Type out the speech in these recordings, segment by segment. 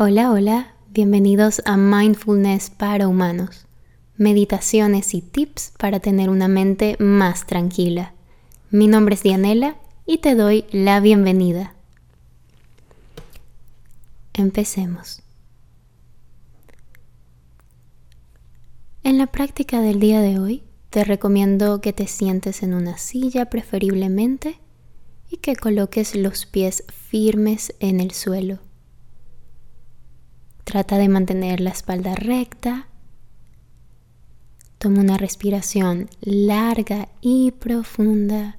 Hola, hola, bienvenidos a Mindfulness para Humanos, meditaciones y tips para tener una mente más tranquila. Mi nombre es Dianela y te doy la bienvenida. Empecemos. En la práctica del día de hoy, te recomiendo que te sientes en una silla preferiblemente y que coloques los pies firmes en el suelo Trata de mantener la espalda recta. Toma una respiración larga y profunda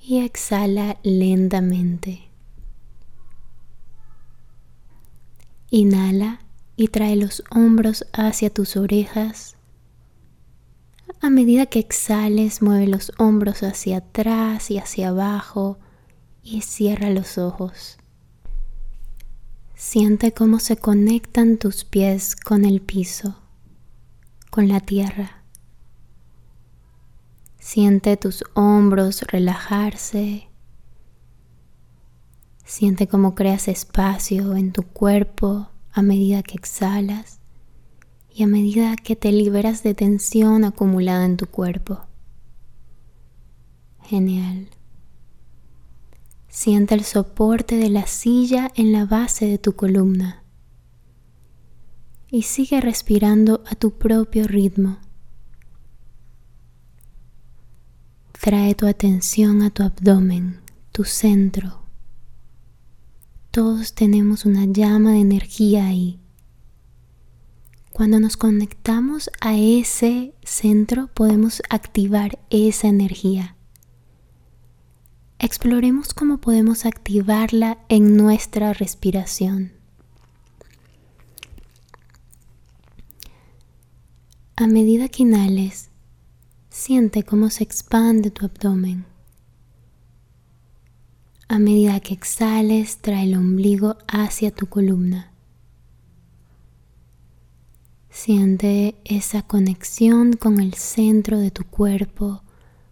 y exhala lentamente. Inhala y trae los hombros hacia tus orejas. A medida que exhales, mueve los hombros hacia atrás y hacia abajo y cierra los ojos. Siente cómo se conectan tus pies con el piso, con la tierra. Siente tus hombros relajarse. Siente cómo creas espacio en tu cuerpo a medida que exhalas y a medida que te liberas de tensión acumulada en tu cuerpo. Genial. Siente el soporte de la silla en la base de tu columna y sigue respirando a tu propio ritmo. Trae tu atención a tu abdomen, tu centro. Todos tenemos una llama de energía ahí. Cuando nos conectamos a ese centro podemos activar esa energía exploremos cómo podemos activarla en nuestra respiración. A medida que inhales, siente cómo se expande tu abdomen. A medida que exhales, trae el ombligo hacia tu columna. Siente esa conexión con el centro de tu cuerpo,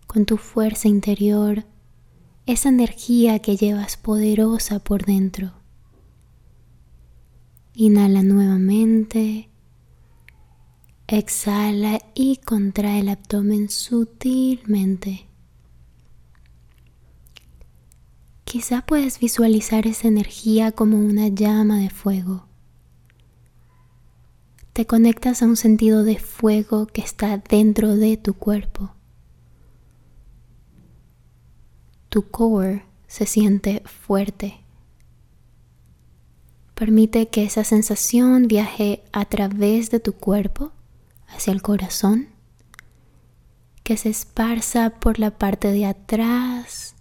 con tu fuerza interior esa energía que llevas poderosa por dentro. Inhala nuevamente. Exhala y contrae el abdomen sutilmente. Quizá puedes visualizar esa energía como una llama de fuego. Te conectas a un sentido de fuego que está dentro de tu cuerpo. Tu core se siente fuerte. Permite que esa sensación viaje a través de tu cuerpo hacia el corazón, que se esparza por la parte de atrás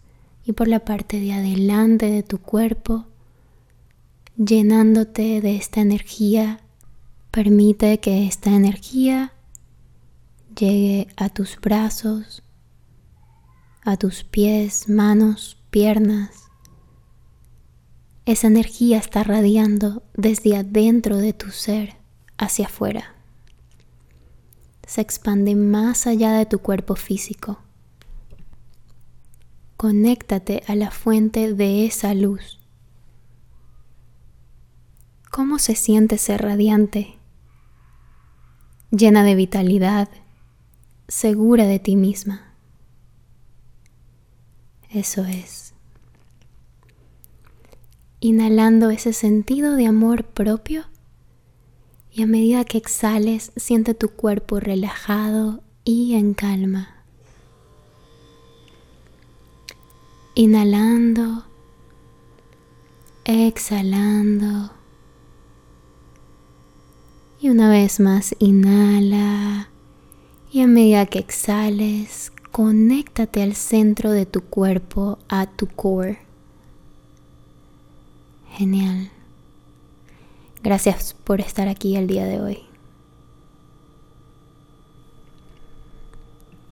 y por la parte de adelante de tu cuerpo, llenándote de esta energía. Permite que esta energía llegue a tus brazos, a tus pies, manos, piernas. Esa energía está radiando desde adentro de tu ser hacia afuera. Se expande más allá de tu cuerpo físico. Conéctate a la fuente de esa luz. ¿Cómo se siente ser radiante? Llena de vitalidad, segura de ti misma. Eso es. Inhalando ese sentido de amor propio y a medida que exhales siente tu cuerpo relajado y en calma. Inhalando, exhalando. Y una vez más inhala y a medida que exhales conéctate al centro de tu cuerpo, a tu core. Genial. Gracias por estar aquí el día de hoy.